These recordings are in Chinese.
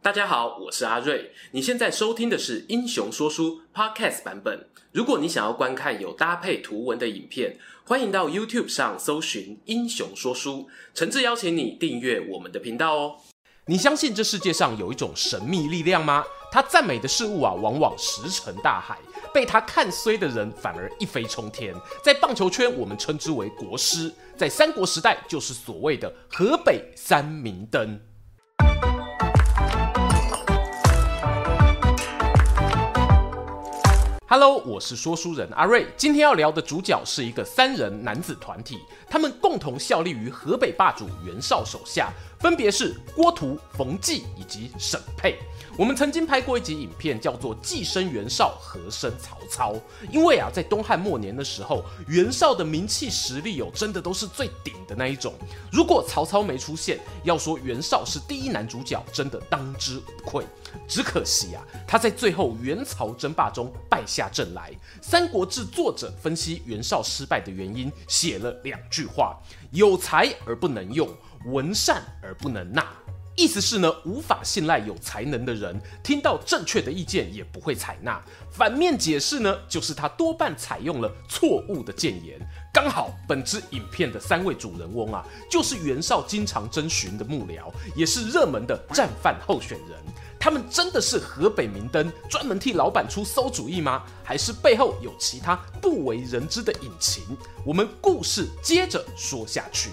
大家好，我是阿瑞。你现在收听的是《英雄说书》Podcast 版本。如果你想要观看有搭配图文的影片，欢迎到 YouTube 上搜寻《英雄说书》，诚挚邀请你订阅我们的频道哦。你相信这世界上有一种神秘力量吗？他赞美的事物啊，往往石沉大海；被他看衰的人，反而一飞冲天。在棒球圈，我们称之为国师；在三国时代，就是所谓的河北三明灯。Hello，我是说书人阿瑞。今天要聊的主角是一个三人男子团体，他们共同效力于河北霸主袁绍手下，分别是郭图、冯骥以及沈沛。我们曾经拍过一集影片，叫做《既生袁绍，何生曹操》。因为啊，在东汉末年的时候，袁绍的名气实力哦，真的都是最顶的那一种。如果曹操没出现，要说袁绍是第一男主角，真的当之无愧。只可惜啊，他在最后袁曹争霸中败下阵来。《三国志》作者分析袁绍失败的原因，写了两句话：有才而不能用，闻善而不能纳。意思是呢，无法信赖有才能的人，听到正确的意见也不会采纳。反面解释呢，就是他多半采用了错误的谏言。刚好本支影片的三位主人翁啊，就是袁绍经常征询的幕僚，也是热门的战犯候选人。他们真的是河北明灯，专门替老板出馊主意吗？还是背后有其他不为人知的隐情？我们故事接着说下去。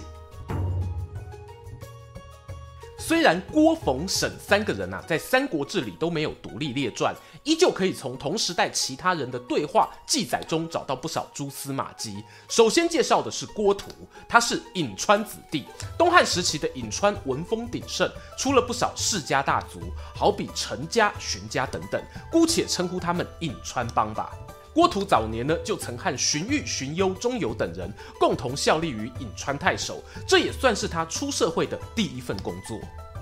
虽然郭、冯、沈三个人啊，在《三国志》里都没有独立列传，依旧可以从同时代其他人的对话记载中找到不少蛛丝马迹。首先介绍的是郭图，他是颍川子弟。东汉时期的颍川文风鼎盛，出了不少世家大族，好比陈家、荀家等等，姑且称呼他们颍川帮吧。郭图早年呢，就曾和荀彧、荀攸、钟繇等人共同效力于颍川太守，这也算是他出社会的第一份工作。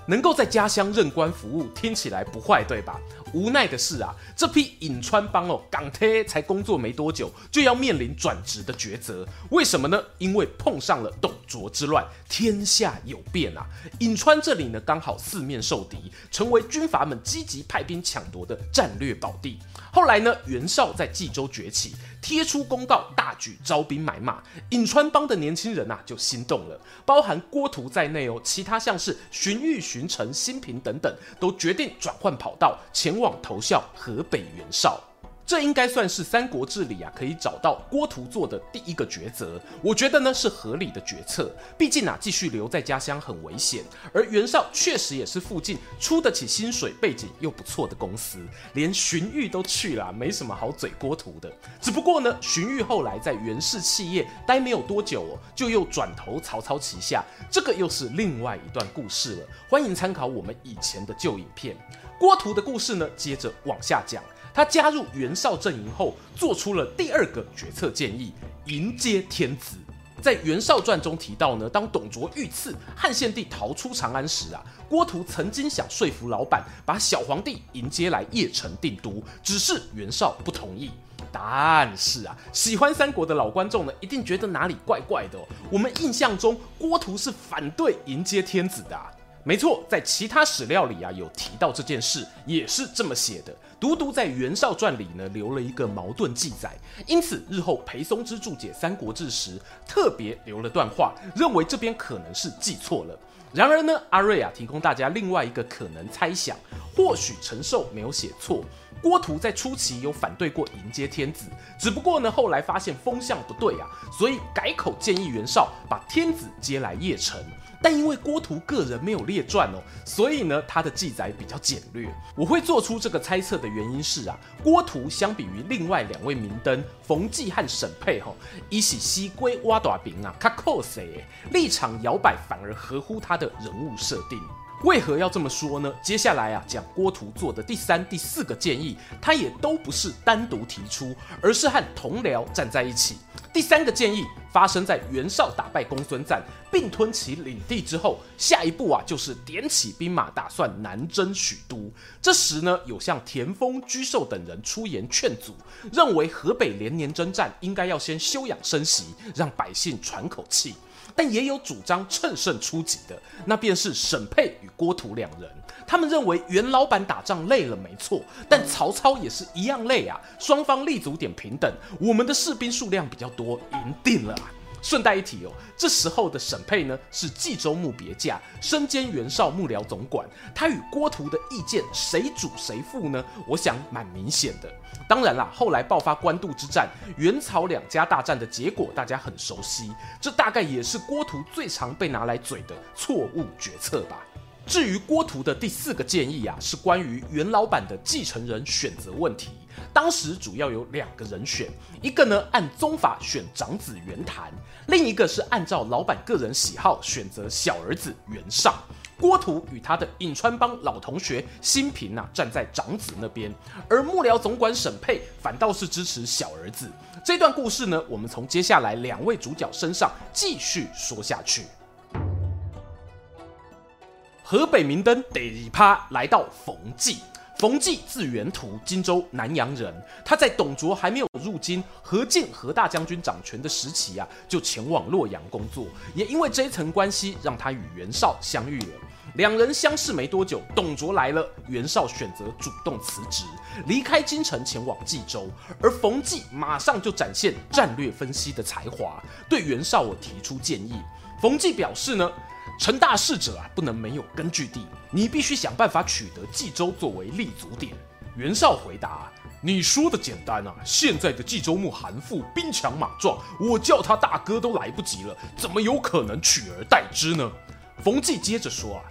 能够在家乡任官服务，听起来不坏，对吧？无奈的是啊，这批颍川帮哦，港铁才工作没多久，就要面临转职的抉择。为什么呢？因为碰上了董卓之乱，天下有变啊！颍川这里呢，刚好四面受敌，成为军阀们积极派兵抢夺的战略宝地。后来呢，袁绍在冀州崛起。贴出公告，大举招兵买马，颍川帮的年轻人啊就心动了，包含郭图在内哦，其他像是荀彧、巡城、新平等等，都决定转换跑道，前往投效河北袁绍。这应该算是《三国志》里啊可以找到郭图做的第一个抉择，我觉得呢是合理的决策。毕竟啊继续留在家乡很危险，而袁绍确实也是附近出得起薪水、背景又不错的公司，连荀彧都去了，没什么好嘴郭图的。只不过呢，荀彧后来在袁氏企业待没有多久哦，就又转投曹操旗下，这个又是另外一段故事了。欢迎参考我们以前的旧影片。郭图的故事呢，接着往下讲。他加入袁绍阵营后，做出了第二个决策建议：迎接天子。在《袁绍传》中提到呢，当董卓遇刺，汉献帝逃出长安时啊，郭图曾经想说服老板把小皇帝迎接来邺城定都，只是袁绍不同意。但是啊，喜欢三国的老观众呢，一定觉得哪里怪怪的。我们印象中，郭图是反对迎接天子的啊。没错，在其他史料里啊有提到这件事，也是这么写的。独独在《袁绍传》里呢留了一个矛盾记载，因此日后裴松之注解《三国志》时特别留了段话，认为这边可能是记错了。然而呢，阿瑞啊提供大家另外一个可能猜想，或许陈寿没有写错，郭图在初期有反对过迎接天子，只不过呢后来发现风向不对啊，所以改口建议袁绍把天子接来邺城。但因为郭图个人没有列传哦，所以呢，他的记载比较简略。我会做出这个猜测的原因是啊，郭图相比于另外两位明灯冯骥和沈沛吼，一起西归挖大饼啊，卡扣谁？立场摇摆反而合乎他的人物设定。为何要这么说呢？接下来啊，讲郭图做的第三、第四个建议，他也都不是单独提出，而是和同僚站在一起。第三个建议发生在袁绍打败公孙瓒，并吞其领地之后，下一步啊就是点起兵马，打算南征许都。这时呢，有像田丰、沮授等人出言劝阻，认为河北连年征战，应该要先休养生息，让百姓喘口气。但也有主张乘胜出击的，那便是沈沛与郭图两人。他们认为袁老板打仗累了没错，但曹操也是一样累啊。双方立足点平等，我们的士兵数量比较多，赢定了啊。顺带一提哦，这时候的沈沛呢是冀州牧别驾，身兼袁绍幕僚总管。他与郭图的意见谁主谁负呢？我想蛮明显的。当然啦，后来爆发官渡之战，袁曹两家大战的结果大家很熟悉，这大概也是郭图最常被拿来嘴的错误决策吧。至于郭图的第四个建议啊，是关于袁老板的继承人选择问题。当时主要有两个人选，一个呢按宗法选长子袁谭，另一个是按照老板个人喜好选择小儿子袁尚。郭图与他的颍川帮老同学辛平啊站在长子那边，而幕僚总管沈佩反倒是支持小儿子。这段故事呢，我们从接下来两位主角身上继续说下去。河北明灯第二趴来到冯骥。冯骥字元图，荆州南阳人。他在董卓还没有入京，何进何大将军掌权的时期啊，就前往洛阳工作。也因为这一层关系，让他与袁绍相遇了。两人相识没多久，董卓来了，袁绍选择主动辞职，离开京城前往冀州。而冯骥马上就展现战略分析的才华，对袁绍我提出建议。冯骥表示呢。成大事者啊，不能没有根据地，你必须想办法取得冀州作为立足点。袁绍回答：“你说的简单啊，现在的冀州牧韩馥兵强马壮，我叫他大哥都来不及了，怎么有可能取而代之呢？”冯骥接着说：“啊，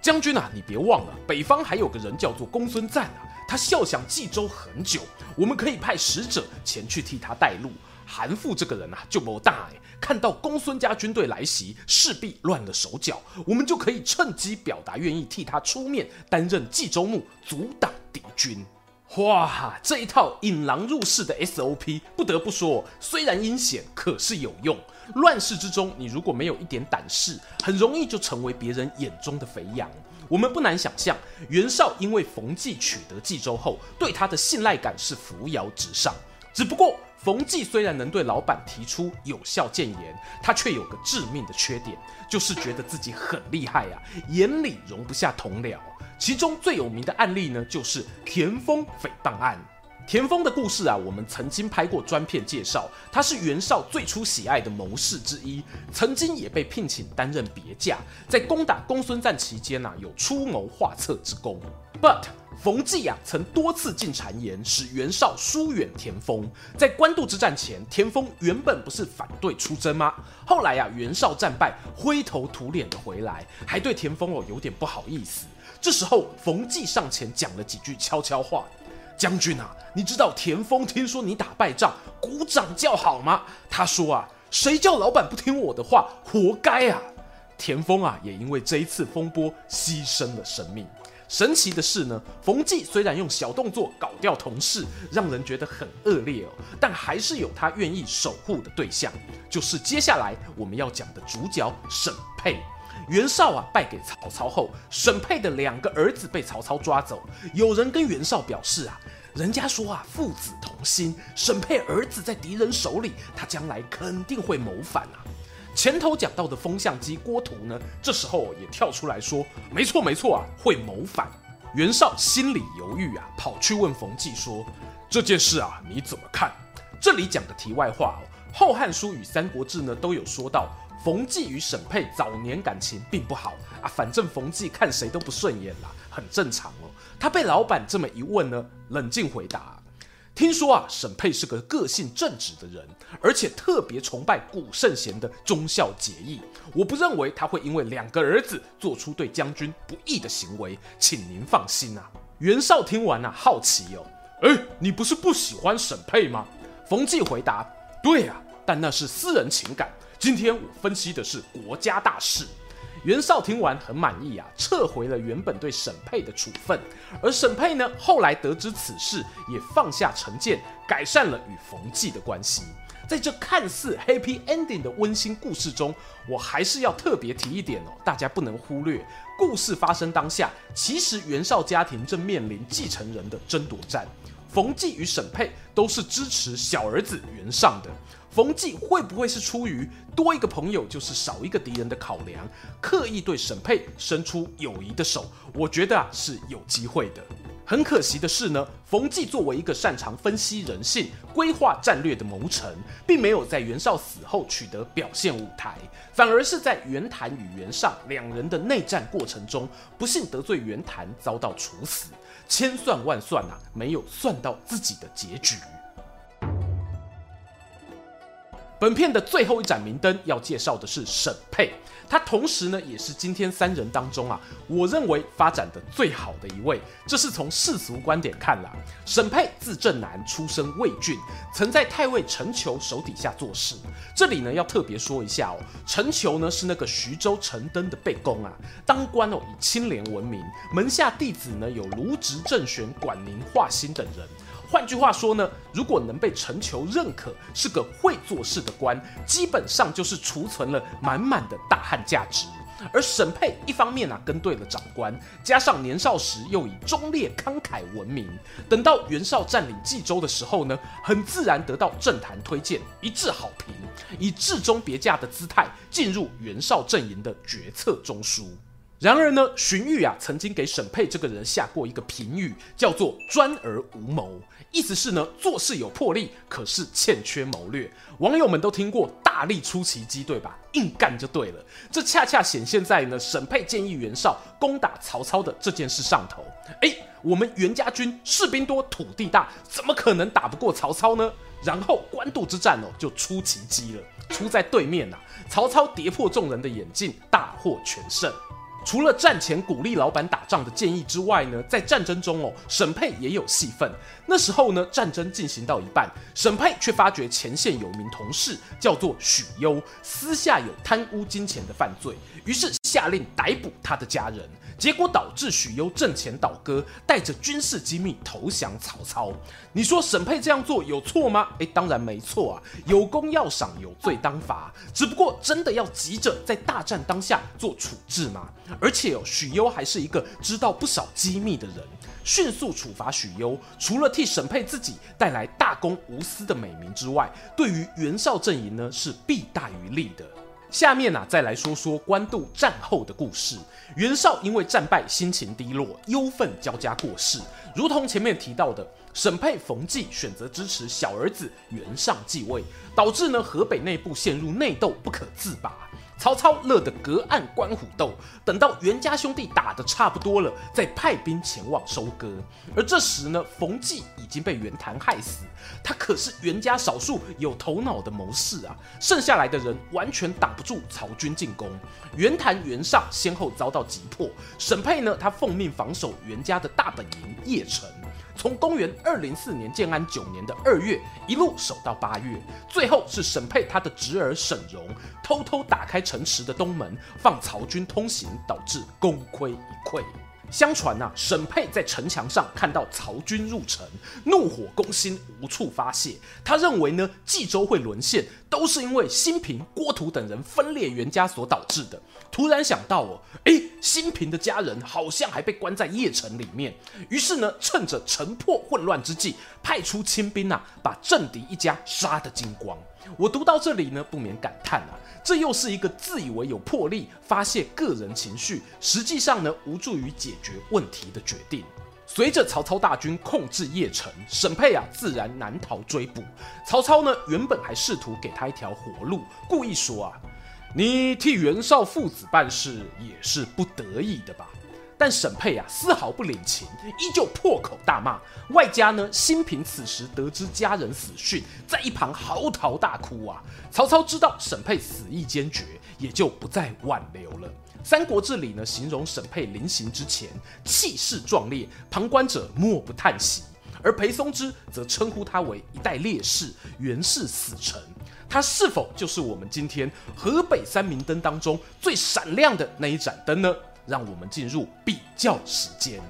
将军啊，你别忘了，北方还有个人叫做公孙瓒啊，他效想冀州很久，我们可以派使者前去替他带路。韩馥这个人啊，就不大哎。”看到公孙家军队来袭，势必乱了手脚，我们就可以趁机表达愿意替他出面担任冀州牧，阻挡敌军。哇，这一套引狼入室的 SOP，不得不说，虽然阴险，可是有用。乱世之中，你如果没有一点胆识，很容易就成为别人眼中的肥羊。我们不难想象，袁绍因为冯骥取得冀州后，对他的信赖感是扶摇直上。只不过，冯骥虽然能对老板提出有效谏言，他却有个致命的缺点，就是觉得自己很厉害啊，眼里容不下同僚。其中最有名的案例呢，就是田丰诽谤案。田丰的故事啊，我们曾经拍过专片介绍，他是袁绍最初喜爱的谋士之一，曾经也被聘请担任别驾，在攻打公孙瓒期间啊，有出谋划策之功。But 冯骥啊，曾多次进谗言，使袁绍疏远田丰。在官渡之战前，田丰原本不是反对出征吗？后来啊，袁绍战败，灰头土脸的回来，还对田丰哦有点不好意思。这时候，冯骥上前讲了几句悄悄话。将军啊，你知道田丰听说你打败仗，鼓掌叫好吗？他说啊，谁叫老板不听我的话，活该啊！田丰啊，也因为这一次风波牺牲了生命。神奇的是呢，冯骥虽然用小动作搞掉同事，让人觉得很恶劣哦，但还是有他愿意守护的对象，就是接下来我们要讲的主角沈沛。袁绍啊败给曹操后，沈沛的两个儿子被曹操抓走。有人跟袁绍表示啊，人家说啊父子同心，沈沛儿子在敌人手里，他将来肯定会谋反啊。前头讲到的风向机郭图呢，这时候也跳出来说，没错没错啊，会谋反。袁绍心里犹豫啊，跑去问冯骥说，这件事啊你怎么看？这里讲的题外话哦，《后汉书》与《三国志》呢都有说到。冯骥与沈沛早年感情并不好啊，反正冯骥看谁都不顺眼啦，很正常哦。他被老板这么一问呢，冷静回答：听说啊，沈佩是个个性正直的人，而且特别崇拜古圣贤的忠孝节义。我不认为他会因为两个儿子做出对将军不义的行为，请您放心啊。袁绍听完啊，好奇哦，哎，你不是不喜欢沈佩吗？冯骥回答：对啊，但那是私人情感。今天我分析的是国家大事。袁绍听完很满意啊，撤回了原本对沈沛的处分。而沈沛呢，后来得知此事，也放下成见，改善了与冯骥的关系。在这看似 happy ending 的温馨故事中，我还是要特别提一点哦，大家不能忽略。故事发生当下，其实袁绍家庭正面临继承人的争夺战。冯继与沈佩都是支持小儿子袁尚的。冯骥会不会是出于多一个朋友就是少一个敌人的考量，刻意对沈佩伸出友谊的手？我觉得啊是有机会的。很可惜的是呢，冯骥作为一个擅长分析人性、规划战略的谋臣，并没有在袁绍死后取得表现舞台，反而是在袁谭与袁尚两人的内战过程中，不幸得罪袁谭，遭到处死。千算万算啊，没有算到自己的结局。本片的最后一盏明灯要介绍的是沈佩，他同时呢也是今天三人当中啊，我认为发展的最好的一位。这是从世俗观点看啦。沈佩字正南，出身魏郡，曾在太尉陈求手底下做事。这里呢要特别说一下哦，陈求呢是那个徐州陈登的背公啊，当官哦以清廉闻名，门下弟子呢有卢植、郑玄、管宁、华歆等人。换句话说呢，如果能被陈求认可，是个会做事的官，基本上就是储存了满满的大汉价值。而沈佩一方面啊跟对了长官，加上年少时又以忠烈慷慨闻名，等到袁绍占领冀州的时候呢，很自然得到政坛推荐，一致好评，以至中别驾的姿态进入袁绍阵营的决策中枢。然而呢，荀彧啊曾经给沈佩这个人下过一个评语，叫做“专而无谋”，意思是呢做事有魄力，可是欠缺谋略。网友们都听过“大力出奇迹”对吧？硬干就对了。这恰恰显现在呢沈佩建议袁绍攻打曹操的这件事上头。哎，我们袁家军士兵多，土地大，怎么可能打不过曹操呢？然后官渡之战哦就出奇迹了，出在对面呐、啊，曹操跌破众人的眼镜，大获全胜。除了战前鼓励老板打仗的建议之外呢，在战争中哦，沈佩也有戏份。那时候呢，战争进行到一半，沈佩却发觉前线有名同事叫做许攸，私下有贪污金钱的犯罪，于是下令逮捕他的家人。结果导致许攸阵前倒戈，带着军事机密投降曹操。你说沈佩这样做有错吗？诶，当然没错啊，有功要赏，有罪当罚。只不过真的要急着在大战当下做处置吗？而且哦，许攸还是一个知道不少机密的人，迅速处罚许攸，除了替沈佩自己带来大公无私的美名之外，对于袁绍阵营呢是弊大于利的。下面呢、啊，再来说说官渡战后的故事。袁绍因为战败，心情低落，忧愤交加过世。如同前面提到的，沈佩、冯骥选择支持小儿子袁尚继位，导致呢河北内部陷入内斗，不可自拔。曹操乐得隔岸观虎斗，等到袁家兄弟打得差不多了，再派兵前往收割。而这时呢，冯继已经被袁谭害死，他可是袁家少数有头脑的谋士啊，剩下来的人完全挡不住曹军进攻。袁谭、袁尚先后遭到击破，沈佩呢，他奉命防守袁家的大本营邺城。从公元二零四年建安九年的二月一路守到八月，最后是沈佩他的侄儿沈荣偷偷打开城池的东门，放曹军通行，导致功亏一篑。相传呐、啊，沈佩在城墙上看到曹军入城，怒火攻心，无处发泄。他认为呢，冀州会沦陷，都是因为新平、郭图等人分裂袁家所导致的。突然想到哦，诶，新平的家人好像还被关在邺城里面。于是呢，趁着城破混乱之际，派出清兵啊，把政敌一家杀得精光。我读到这里呢，不免感叹啊，这又是一个自以为有魄力发泄个人情绪，实际上呢无助于解决问题的决定。随着曹操大军控制邺城，沈佩啊自然难逃追捕。曹操呢原本还试图给他一条活路，故意说啊，你替袁绍父子办事也是不得已的吧。但沈佩啊丝毫不领情，依旧破口大骂。外加呢，辛平此时得知家人死讯，在一旁嚎啕大哭啊。曹操知道沈佩死意坚决，也就不再挽留了。《三国志》里呢，形容沈佩临行之前气势壮烈，旁观者莫不叹息。而裴松之则称呼他为一代烈士，袁氏死臣。他是否就是我们今天河北三明灯当中最闪亮的那一盏灯呢？让我们进入比较时间。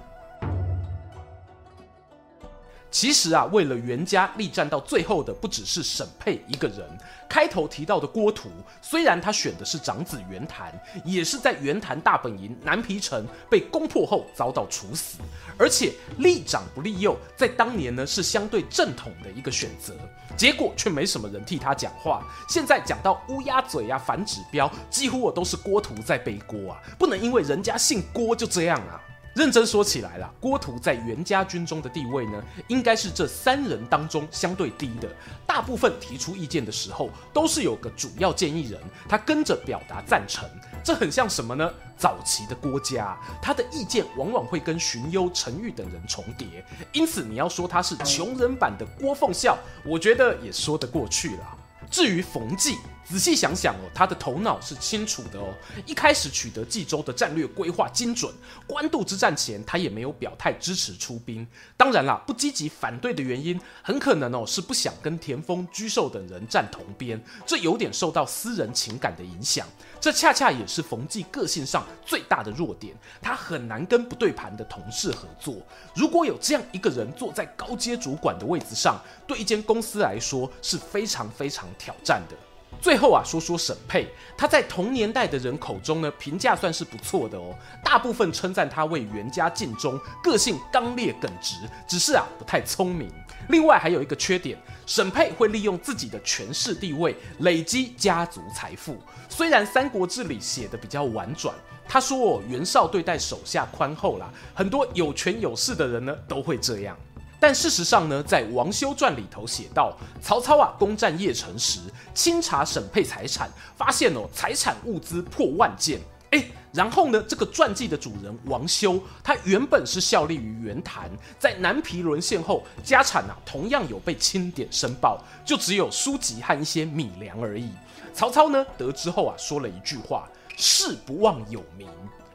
其实啊，为了袁家力战到最后的不只是沈佩一个人。开头提到的郭图，虽然他选的是长子袁谭，也是在袁谭大本营南皮城被攻破后遭到处死，而且立长不立幼，在当年呢是相对正统的一个选择，结果却没什么人替他讲话。现在讲到乌鸦嘴啊、反指标，几乎我都是郭图在背锅啊，不能因为人家姓郭就这样啊。认真说起来啦，郭图在袁家军中的地位呢，应该是这三人当中相对低的。大部分提出意见的时候，都是有个主要建议人，他跟着表达赞成。这很像什么呢？早期的郭家，他的意见往往会跟荀攸、陈玉等人重叠，因此你要说他是穷人版的郭奉孝，我觉得也说得过去了。至于冯继，仔细想想哦，他的头脑是清楚的哦。一开始取得冀州的战略规划精准，官渡之战前他也没有表态支持出兵。当然啦，不积极反对的原因，很可能哦是不想跟田丰、沮授等人站同边，这有点受到私人情感的影响。这恰恰也是冯骥个性上最大的弱点，他很难跟不对盘的同事合作。如果有这样一个人坐在高阶主管的位置上，对一间公司来说是非常非常挑战的。最后啊，说说沈佩，他在同年代的人口中呢，评价算是不错的哦。大部分称赞他为袁家尽忠，个性刚烈耿直，只是啊不太聪明。另外还有一个缺点，沈佩会利用自己的权势地位累积家族财富。虽然《三国志》里写的比较婉转，他说哦，袁绍对待手下宽厚啦，很多有权有势的人呢都会这样。但事实上呢，在《王修传》里头写道，曹操啊攻占邺城时，清查沈佩财产，发现哦财产物资破万件。哎，然后呢，这个传记的主人王修，他原本是效力于袁谭，在南皮沦陷后，家产啊同样有被清点申报，就只有书籍和一些米粮而已。曹操呢得知后啊，说了一句话：“事不忘有名”，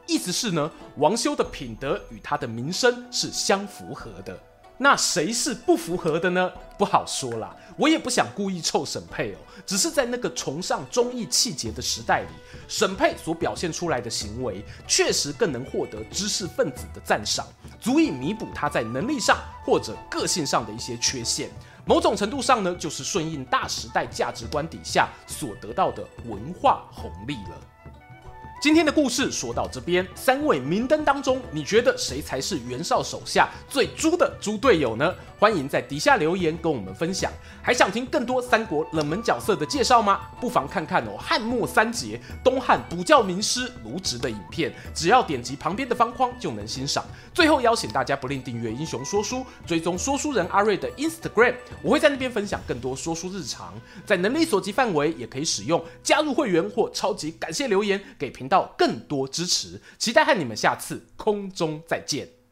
意思是呢，王修的品德与他的名声是相符合的。那谁是不符合的呢？不好说啦，我也不想故意臭沈佩哦，只是在那个崇尚忠义气节的时代里，沈佩所表现出来的行为，确实更能获得知识分子的赞赏，足以弥补他在能力上或者个性上的一些缺陷。某种程度上呢，就是顺应大时代价值观底下所得到的文化红利了。今天的故事说到这边，三位明灯当中，你觉得谁才是袁绍手下最猪的猪队友呢？欢迎在底下留言跟我们分享。还想听更多三国冷门角色的介绍吗？不妨看看哦，汉末三杰东汉补教名师卢植的影片，只要点击旁边的方框就能欣赏。最后邀请大家不吝订阅英雄说书，追踪说书人阿瑞的 Instagram，我会在那边分享更多说书日常。在能力所及范围，也可以使用加入会员或超级感谢留言给频道更多支持。期待和你们下次空中再见。